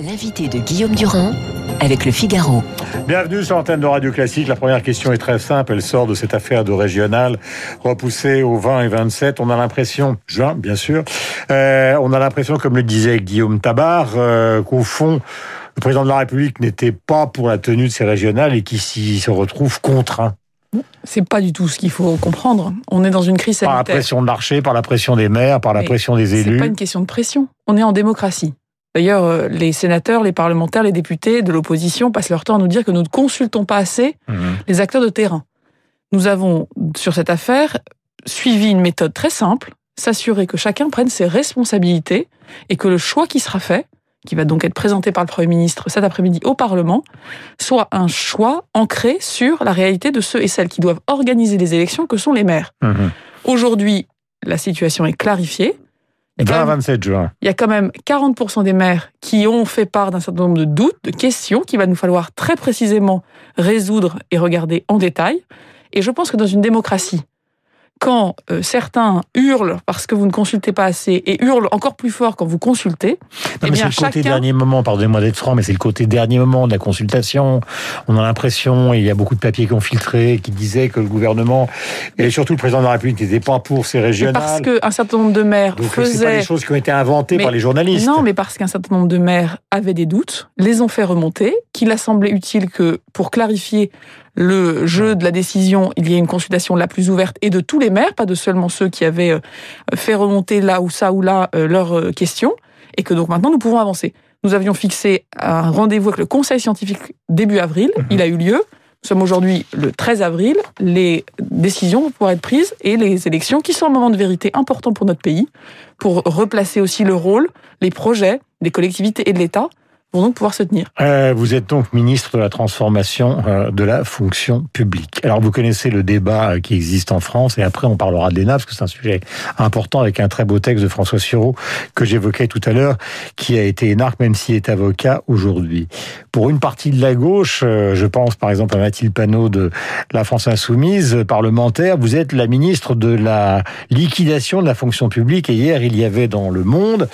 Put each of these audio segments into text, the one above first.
L'invité de Guillaume Durand avec le Figaro. Bienvenue sur l'antenne de Radio Classique. La première question est très simple. Elle sort de cette affaire de régional repoussée au 20 et 27. On a l'impression, juin bien sûr, euh, on a l'impression, comme le disait Guillaume Tabar, euh, qu'au fond, le président de la République n'était pas pour la tenue de ces régionales et qu'il s'y se retrouve contraint. C'est pas du tout ce qu'il faut comprendre. On est dans une crise sanitaire. Par la pression de marché, par la pression des maires, par la Mais pression des élus. C'est pas une question de pression. On est en démocratie. D'ailleurs, euh, les sénateurs, les parlementaires, les députés de l'opposition passent leur temps à nous dire que nous ne consultons pas assez Mhm. les acteurs de terrain. Nous avons, sur cette affaire, suivi une méthode très simple, s'assurer que chacun prenne ses responsabilités et que le choix qui sera fait, qui va donc être présenté par le Premier ministre cet après-midi au Parlement, soit un choix ancré sur la réalité de ceux et celles qui doivent organiser les élections, que sont les maires. Mhm. Aujourd'hui, la situation est clarifiée. 27 juin. il y a quand même 40% des maires qui ont fait part d'un certain nombre de doutes, de questions qu'il va nous falloir très précisément résoudre et regarder en détail. Et je pense que dans une démocratie, quand euh, certains hurlent parce que vous ne consultez pas assez et hurlent encore plus fort quand vous consultez, Non, eh mais bien c'est le côté dernier moment, pardonnez-moi d'être franc, mais c'est le côté dernier moment de la consultation. On a l'impression, il y a beaucoup de papiers qui ont filtré, qui disaient que le gouvernement, et surtout le président de la République, n'était pas pour ces régionales. parce qu'un certain nombre de maires Donc c'est pas faisaient des choses qui ont été inventées Mais- par les journalistes. Non, mais parce qu'un certain nombre de maires avaient des doutes, les ont fait remonter, qu'il a semblé utile que, pour clarifier le jeu de la décision, il y ait une consultation la plus ouverte et de tous les maires, pas de seulement ceux qui avaient euh, fait remonter là ou ça ou là euh, leurs euh, questions, et que donc maintenant nous pouvons avancer. Nous avions fixé un rendez-vous avec le Conseil scientifique début avril, Mhm. il a eu lieu. Nous sommes aujourd'hui le 13 avril, les décisions vont pouvoir être prises et les élections, qui sont un moment de vérité important pour notre pays, pour replacer aussi le rôle, les projets des collectivités et de l'État, vont donc pouvoir se tenir. Euh, vous êtes donc ministre de la transformation euh, de la fonction publique. Alors vous connaissez le débat euh, qui existe en France et après on parlera de l'ENA parce que c'est un sujet important avec un très beau texte de François Sureau que j'évoquais tout à l'heure qui a été énarque même s'il est avocat aujourd'hui. Pour une partie de la gauche, je pense par exemple à Mathilde Panot de la France Insoumise, parlementaire, vous êtes la ministre de la liquidation de la fonction publique et hier il y avait dans Le Monde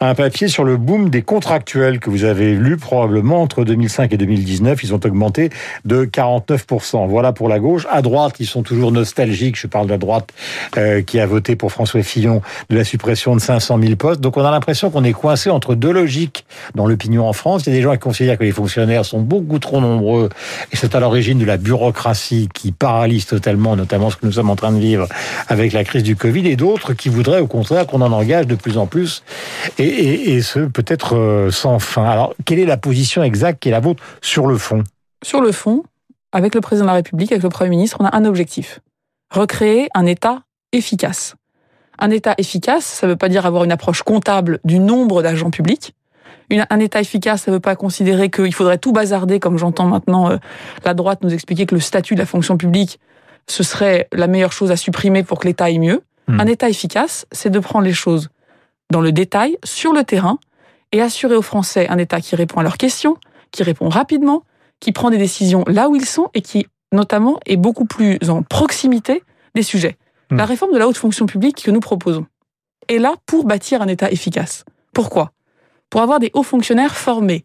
un papier sur le boom des contractuels que vous avez lu probablement entre 2005 et 2019. Ils ont augmenté de 49%. Voilà pour la gauche. À droite, ils sont toujours nostalgiques. Je parle de la droite euh, qui a voté pour François Fillon de la suppression de 500 000 postes. Donc on a l'impression qu'on est coincé entre deux logiques dans l'opinion en France. Il y a des gens qui considèrent que les fonctionnaires sont beaucoup trop nombreux et c'est à l'origine de la bureaucratie qui paralyse totalement, notamment ce que nous sommes en train de vivre avec la crise du Covid et d'autres qui voudraient au contraire qu'on en engage de plus en plus et, ce peut-être euh, sans fin. Alors, quelle est la position exacte qui est la vôtre sur le fond Sur le fond, avec le président de la République, avec le Premier ministre, on a un objectif. Recréer un État efficace. Un État efficace, ça ne veut pas dire avoir une approche comptable du nombre d'agents publics. Une- un État efficace, ça ne veut pas considérer qu'il faudrait tout bazarder, comme j'entends maintenant euh, la droite nous expliquer que le statut de la fonction publique, ce serait la meilleure chose à supprimer pour que l'État aille mieux. Hmm. Un État efficace, c'est de prendre les choses dans le détail, sur le terrain, et assurer aux Français un État qui répond à leurs questions, qui répond rapidement, qui prend des décisions là où ils sont et qui, notamment, est beaucoup plus en proximité des sujets. Hmm. La réforme de la haute fonction publique que nous proposons est là pour bâtir un État efficace. Pourquoi? Pour avoir des hauts fonctionnaires formés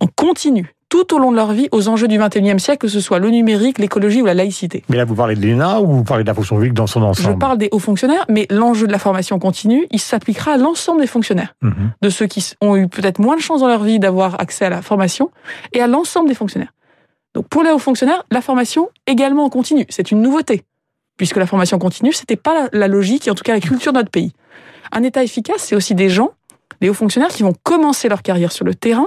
en continu, tout au long de leur vie, aux enjeux du XXIe siècle, que ce soit le numérique, l'écologie ou la laïcité. Mais là, vous parlez de l'ENA ou vous parlez de la fonction publique dans son Je ensemble parle des hauts fonctionnaires, mais l'enjeu de la formation continue, il s'appliquera à l'ensemble des fonctionnaires Mhm. de ceux qui ont eu peut-être moins de chance dans leur vie d'avoir accès à la formation et à l'ensemble des fonctionnaires. Donc pour les hauts fonctionnaires, la formation également en continu, c'est une nouveauté, puisque la formation continue, c'était pas la, la logique et en tout cas la culture de notre pays. Un État efficace, c'est aussi des gens, des hauts fonctionnaires qui vont commencer leur carrière sur le terrain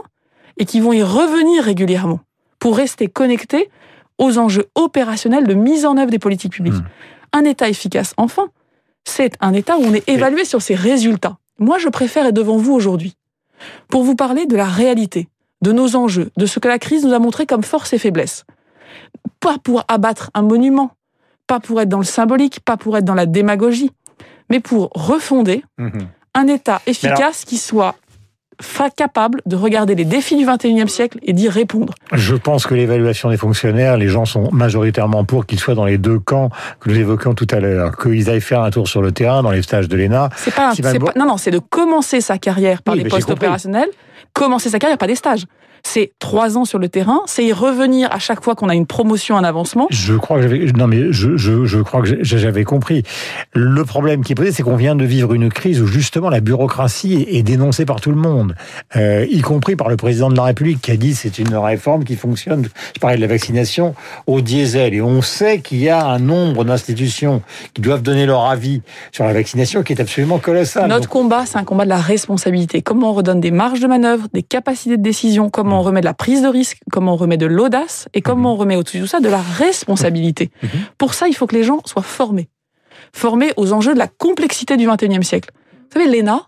et qui vont y revenir régulièrement pour rester connectés aux enjeux opérationnels de mise en œuvre des politiques publiques. Mm. Un État efficace, enfin, c'est un État où on est évalué sur ses résultats. Moi, je préfère être devant vous aujourd'hui pour vous parler de la réalité, de nos enjeux, de ce que la crise nous a montré comme force et faiblesse. Pas pour abattre un monument, pas pour être dans le symbolique, pas pour être dans la démagogie, mais pour refonder Mhm. un État efficace qui soit capable de regarder les défis du 21e siècle et d'y répondre. Je pense que l'évaluation des fonctionnaires, les gens sont majoritairement pour qu'ils soient dans les deux camps que nous évoquions tout à l'heure, qu'ils aillent faire un tour sur le terrain dans les stages de l'ENA. C'est pas, pas- non, non, c'est de commencer sa carrière par Oui, les postes opérationnels, commencer sa carrière, pas des stages c'est trois ans sur le terrain, c'est y revenir à chaque fois qu'on a une promotion, un avancement. Je crois que j'avais, non mais je, je, je crois que j'avais compris. Le problème qui est posé, c'est qu'on vient de vivre une crise où justement la bureaucratie est dénoncée par tout le monde, euh, y compris par le président de la République qui a dit c'est une réforme qui fonctionne. Je parlais de la vaccination au diesel et on sait qu'il y a un nombre d'institutions qui doivent donner leur avis sur la vaccination qui est absolument colossal. Notre combat, c'est un combat de la responsabilité. Comment on redonne des marges de manœuvre, des capacités de décision, comment on remet de la prise de risque, comment on remet de l'audace et comment mhm. on remet au-dessus de tout ça de la responsabilité. Mhm. Pour ça, il faut que les gens soient formés. Formés aux enjeux de la complexité du 21e siècle. Vous savez, l'ENA,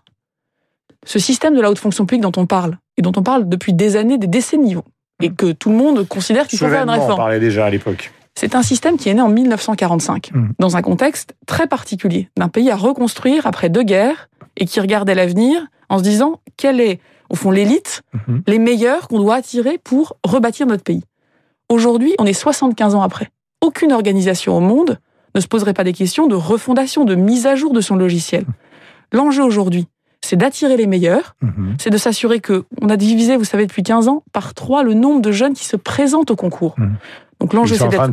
ce système de la haute fonction publique dont on parle, et dont on parle depuis des années, des décennies, et que tout le monde considère qu'il faut faire une réforme. On parlait déjà à l'époque. C'est un système qui est né en 1945, mhm. dans un contexte très particulier, d'un pays à reconstruire après deux guerres, et qui regardait l'avenir en se disant quelle est au fond l'élite, mhm. les meilleurs qu'on doit attirer pour rebâtir notre pays. Aujourd'hui, on est 75 ans après. Aucune organisation au monde ne se poserait pas des questions de refondation, de mise à jour de son logiciel. L'enjeu aujourd'hui, c'est d'attirer les meilleurs, mhm. c'est de s'assurer que on a divisé, vous savez, depuis 15 ans, par trois le nombre de jeunes qui se présentent au concours. Mhm. Donc l'enjeu, c'est d'être. Hein,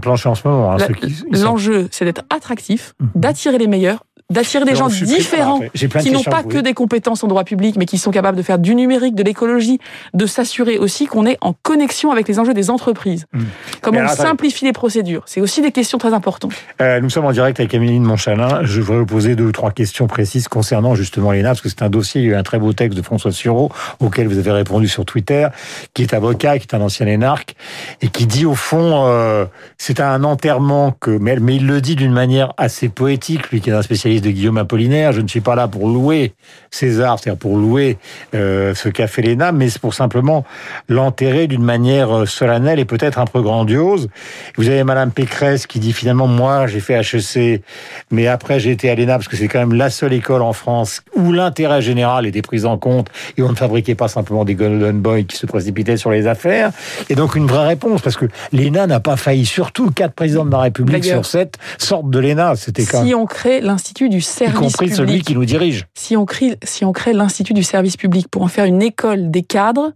l'enjeu, c'est d'être attractif, d'attirer les meilleurs, d'attirer des gens différents qui n'ont pas que des compétences en droit public, mais qui sont capables de faire du numérique, de l'écologie, de s'assurer aussi qu'on est en connexion avec les enjeux des entreprises. Hmm. Comment on simplifie les procédures? C'est aussi des questions très importantes. Euh, nous sommes en direct avec Amélie Monchalin. Je voudrais vous poser deux ou trois questions précises concernant justement l'ENA, parce que c'est un dossier, il y a eu un très beau texte de François Sureau, auquel vous avez répondu sur Twitter, qui est avocat, qui est un ancien énarque, et qui dit au fond, euh, c'est un enterrement que, mais, mais il le dit d'une manière assez poétique, lui qui est un spécialiste de Guillaume Apollinaire. Je ne suis pas là pour louer César, c'est-à-dire pour louer euh, ce qu'a fait l'ENA, mais c'est pour simplement l'enterrer d'une manière euh, solennelle et peut-être un peu grandiose. Vous avez Madame Pécresse qui dit finalement, moi, j'ai fait HEC, mais après j'ai été à l'ENA parce que c'est quand même la seule école en France où l'intérêt général était pris en compte et on ne fabriquait pas simplement des golden boys qui se précipitaient sur les affaires. Et donc une vraie réponse parce que l'ENA n'a pas failli. Surtout quatre présidents de la République sur sept sortent de l'ENA. C'était quand si on crée l'institut du service y compris celui qui nous dirige. Si on crée, si on crée l'Institut du service public pour en faire une école des cadres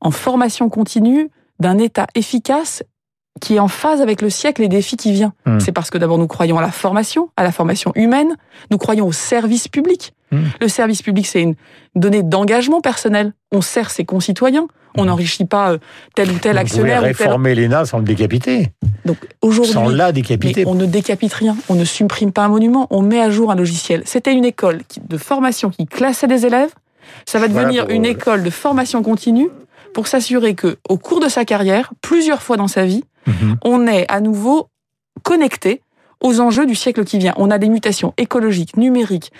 en formation continue d'un État efficace qui est en phase avec le siècle et les défis qui viennent. Hmm. C'est parce que d'abord nous croyons à la formation, à la formation humaine, nous croyons au service public. Hmm. Le service public, c'est une donnée d'engagement personnel. On sert ses concitoyens, on n'enrichit pas euh, tel ou tel actionnaire. Vous réformer l'ENA sans le décapiter. Donc aujourd'hui, sans la décapiter. on ne décapite rien, on ne supprime pas un monument, on met à jour un logiciel. C'était une école de formation qui classait des élèves. Ça va devenir une école de formation continue pour s'assurer que, au cours de sa carrière, plusieurs fois dans sa vie, mhm. on est à nouveau connecté aux enjeux du siècle qui vient. On a des mutations écologiques, numériques,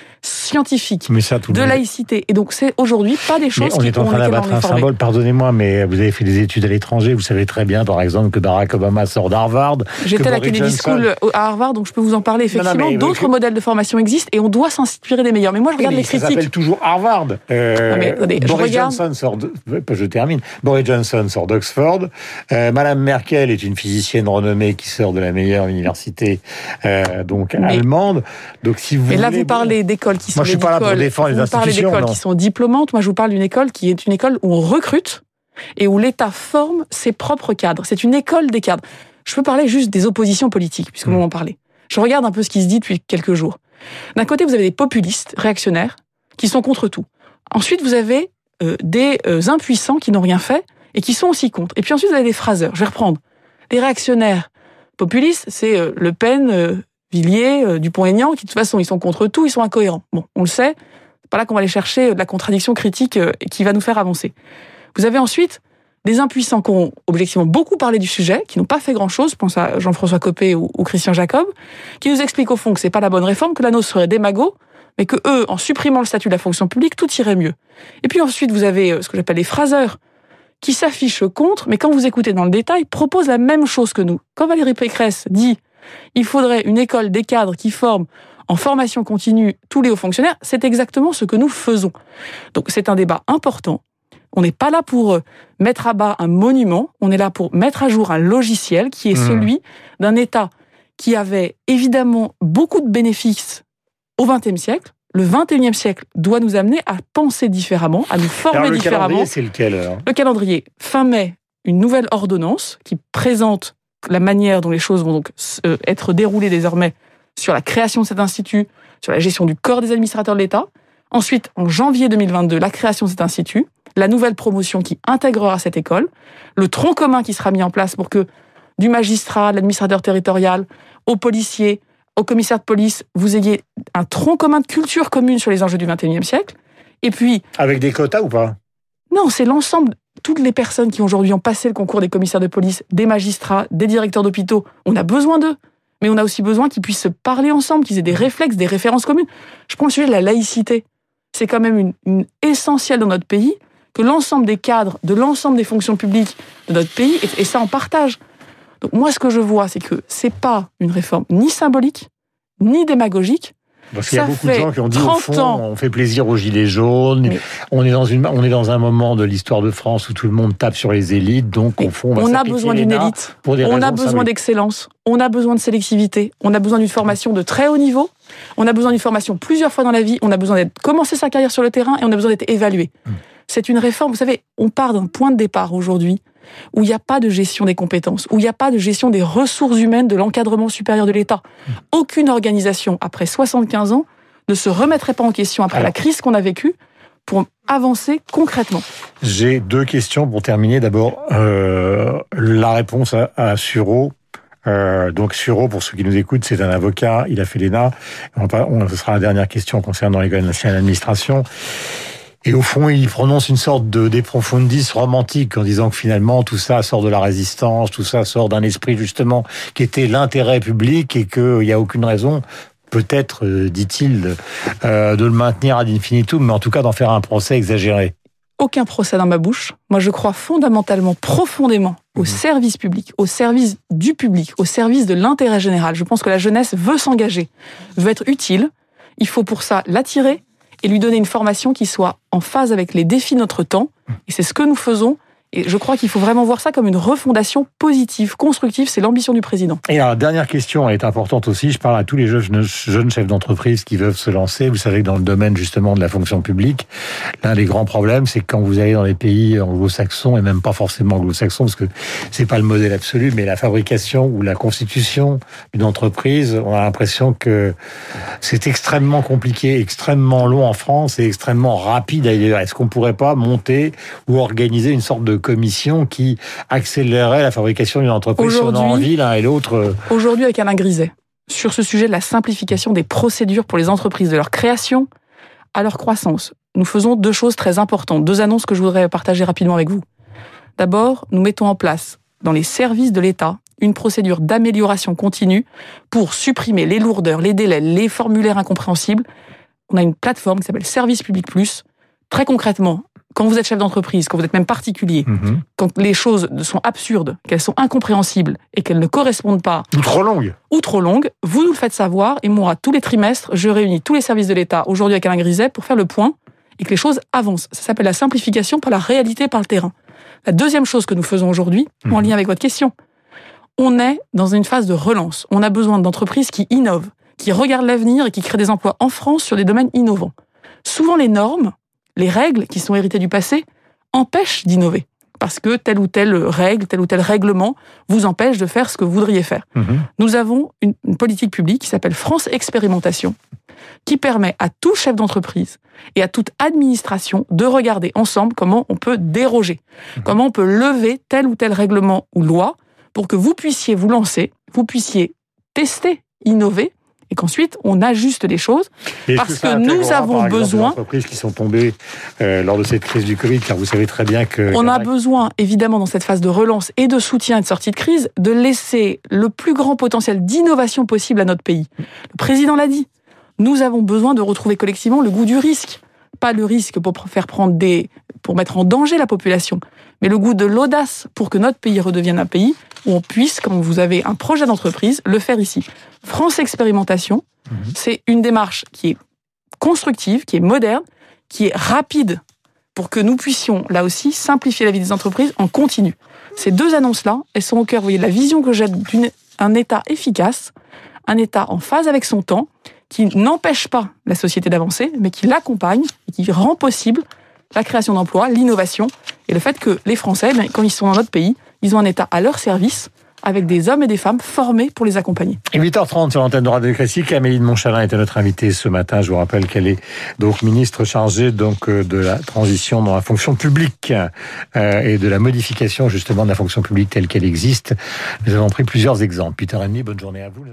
scientifiques, de laïcité. Et donc, c'est aujourd'hui pas des choses mais on est en train d'abattre un symbole. Pardonnez-moi, mais vous avez fait des études à l'étranger. Vous savez très bien, par exemple, que Barack Obama sort d'Harvard. J'étais à la Kennedy School à Harvard, donc je peux vous en parler. Effectivement, d'autres modèles de formation existent et on doit s'inspirer des meilleurs. Mais moi, je regarde les critiques. Ça s'appelle toujours Harvard. Euh, Boris Johnson sort. De... Je termine. Boris Johnson sort d'Oxford. Euh, Madame Merkel est une physicienne renommée qui sort de la meilleure université euh, donc allemande. Donc si vous. Et là, vous parlez d'écoles qui sont. Moi, je suis pas là pour défendre les institutions. Vous d'écoles qui sont diplômantes. Moi, je vous parle d'une école qui est une école où on recrute et où l'État forme ses propres cadres. C'est une école des cadres. Je peux parler juste des oppositions politiques, puisque vous hmm. m'en parlez. Je regarde un peu ce qui se dit depuis quelques jours. D'un côté, vous avez des populistes réactionnaires qui sont contre tout. Ensuite, vous avez euh, des euh, impuissants qui n'ont rien fait et qui sont aussi contre. Et puis ensuite, vous avez des phraseurs. Je vais reprendre. Les réactionnaires populistes, c'est euh, Le Pen, euh, Villiers, euh, Dupont-Aignan, qui de toute façon, ils sont contre tout, ils sont incohérents. Bon, on le sait, c'est pas là qu'on va aller chercher de la contradiction critique qui va nous faire avancer. Vous avez ensuite des impuissants qui ont objectivement beaucoup parlé du sujet, qui n'ont pas fait grand-chose, pense à Jean-François Copé ou, Christian Jacob, qui nous expliquent au fond que c'est pas la bonne réforme, que la nôtre serait démago, mais que eux, en supprimant le statut de la fonction publique, tout irait mieux. Et puis ensuite, vous avez ce que j'appelle les phraseurs, qui s'affiche contre, mais quand vous écoutez dans le détail, propose la même chose que nous. Quand Valérie Pécresse dit il faudrait une école des cadres qui forme en formation continue tous les hauts fonctionnaires, c'est exactement ce que nous faisons. Donc c'est un débat important. On n'est pas là pour euh, mettre à bas un monument, on est là pour mettre à jour un logiciel qui est mmh. celui d'un État qui avait évidemment beaucoup de bénéfices au XXe siècle, Le 21e siècle doit nous amener à penser différemment, à nous former Alors, le différemment. calendrier, c'est lequel alors? Le calendrier, fin mai, une nouvelle ordonnance qui présente la manière dont les choses vont donc euh, être déroulées désormais sur la création de cet institut, sur la gestion du corps des administrateurs de l'État. Ensuite, en janvier 2022, la création de cet institut, la nouvelle promotion qui intégrera cette école, le tronc commun qui sera mis en place pour que du magistrat, de l'administrateur territorial, aux policiers, aux commissaires de police, vous ayez un tronc commun de culture commune sur les enjeux du XXIe siècle. Et puis, Avec des quotas ou pas? Non, c'est l'ensemble, toutes les personnes qui aujourd'hui ont passé le concours des commissaires de police, des magistrats, des directeurs d'hôpitaux, on a besoin d'eux. Mais on a aussi besoin qu'ils puissent se parler ensemble, qu'ils aient des réflexes, des références communes. Je prends le sujet de la laïcité. C'est quand même une, essentielle dans notre pays que l'ensemble des cadres, de l'ensemble des fonctions publiques de notre pays, et, et ça en partage. Donc moi, ce que je vois, c'est que c'est pas une réforme ni symbolique, ni démagogique, Parce qu'il y a beaucoup de gens qui ont dit au 30 fond, ans. on fait plaisir aux gilets jaunes. On est dans une, on est dans un moment de l'histoire de France où tout le monde tape sur les élites, donc Mais au fond, on, a besoin d'une élite. Pour des On a besoin d'excellence, on a besoin de sélectivité, on a besoin d'une formation de très haut niveau, on a besoin d'une formation plusieurs fois dans la vie, on a besoin d'être commencer sa carrière sur le terrain et on a besoin d'être évalué. Hmm. C'est une réforme, vous savez, on part d'un point de départ aujourd'hui où il n'y a pas de gestion des compétences, où il n'y a pas de gestion des ressources humaines de l'encadrement supérieur de l'État. Hmm. Aucune organisation, après 75 ans, ne se remettrait pas en question après Alors. la crise qu'on a vécue pour avancer concrètement. J'ai deux questions pour terminer. D'abord, euh, la réponse à, à Suro. Euh, donc Suro, pour ceux qui nous écoutent, c'est un avocat, il a fait l'ENA. On, ce sera la dernière question concernant l'École nationale d'administration. Et au fond, il prononce une sorte de déprofundis romantique en disant que finalement tout ça sort de la résistance, tout ça sort d'un esprit justement qui était l'intérêt public et qu'il n'y a aucune raison, peut-être, euh, dit-il, euh, de le maintenir ad infinitum, mais en tout cas d'en faire un procès exagéré. aucun procès dans ma bouche. Moi, je crois fondamentalement, profondément au Mhm. service public, au service du public, au service de l'intérêt général. Je pense que la jeunesse veut s'engager, veut être utile. Il faut pour ça l'attirer et lui donner une formation qui soit en phase avec les défis de notre temps. Et c'est ce que nous faisons. Et je crois qu'il faut vraiment voir ça comme une refondation positive, constructive. C'est l'ambition du président. Et alors, dernière question, elle est importante aussi. Je parle à tous les jeunes, chefs d'entreprise qui veulent se lancer. Vous savez dans le domaine justement de la fonction publique, l'un des grands problèmes, c'est que quand vous allez dans les pays anglo-saxons, et même pas forcément anglo-saxons, parce que c'est pas le modèle absolu, mais la fabrication ou la constitution d'une entreprise, on a l'impression que c'est extrêmement compliqué, extrêmement long en France et extrêmement rapide ailleurs. Est-ce qu'on pourrait pas monter ou organiser une sorte de commission qui accélérerait la fabrication d'une entreprise si on a envie l'un et l'autre Aujourd'hui, avec Alain Griset, sur ce sujet de la simplification des procédures pour les entreprises, de leur création à leur croissance, nous faisons deux choses très importantes, deux annonces que je voudrais partager rapidement avec vous. D'abord, nous mettons en place dans les services de l'État une procédure d'amélioration continue pour supprimer les lourdeurs, les délais, les formulaires incompréhensibles. On a une plateforme qui s'appelle Service Public Plus. Très concrètement, quand vous êtes chef d'entreprise, quand vous êtes même particulier, Mhm. quand les choses sont absurdes, qu'elles sont incompréhensibles et qu'elles ne correspondent pas ou trop longue. ou trop longue, vous nous le faites savoir et moi, tous les trimestres, je réunis tous les services de l'État aujourd'hui avec Alain Griset pour faire le point et que les choses avancent. Ça s'appelle la simplification par la réalité, par le terrain. La deuxième chose que nous faisons aujourd'hui, en Mhm. lien avec votre question, on est dans une phase de relance. On a besoin d'entreprises qui innovent, qui regardent l'avenir et qui créent des emplois en France sur des domaines innovants. Souvent, les normes, les règles qui sont héritées du passé empêchent d'innover. Parce que telle ou telle règle, tel ou tel règlement vous empêche de faire ce que vous voudriez faire Mhm. nous avons une, une politique publique qui s'appelle France Expérimentation, qui permet à tout chef d'entreprise et à toute administration de regarder ensemble comment on peut déroger, Mhm. comment on peut lever tel ou tel règlement ou loi pour que vous puissiez vous lancer, vous puissiez tester, innover, et qu'ensuite on ajuste les choses. Et Parce que nous avons par exemple, besoin- des entreprises qui sont tombées euh, lors de cette crise du Covid, car vous savez très bien que On a besoin, évidemment, dans cette phase de relance et de soutien et de sortie de crise, de laisser le plus grand potentiel d'innovation possible à notre pays. Le président l'a dit. Nous avons besoin de retrouver collectivement le goût du risque. Pas le risque pour faire prendre des, pour mettre en danger la population, mais le goût de l'audace pour que notre pays redevienne un pays où on puisse, quand vous avez un projet d'entreprise, le faire ici. France Expérimentation, Mhm. c'est une démarche qui est constructive, qui est moderne, qui est rapide pour que nous puissions, là aussi, simplifier la vie des entreprises en continu. Ces deux annonces-là, elles sont au cœur, vous voyez, de la vision que j'ai d'un État efficace, un État en phase avec son temps, qui n'empêche pas la société d'avancer, mais qui l'accompagne et qui rend possible la création d'emplois, l'innovation et le fait que les Français, ben, quand ils sont dans notre pays, ils ont un État à leur service avec des hommes et des femmes formés pour les accompagner. Et 8h30 sur l'antenne de Radio Classique, Amélie de Montchalin était notre invitée ce matin. Je vous rappelle qu'elle est donc ministre chargée donc euh, de la transition dans la fonction publique euh, et de la modification justement de la fonction publique telle qu'elle existe. Nous avons pris plusieurs exemples. 8h30, bonne journée à vous.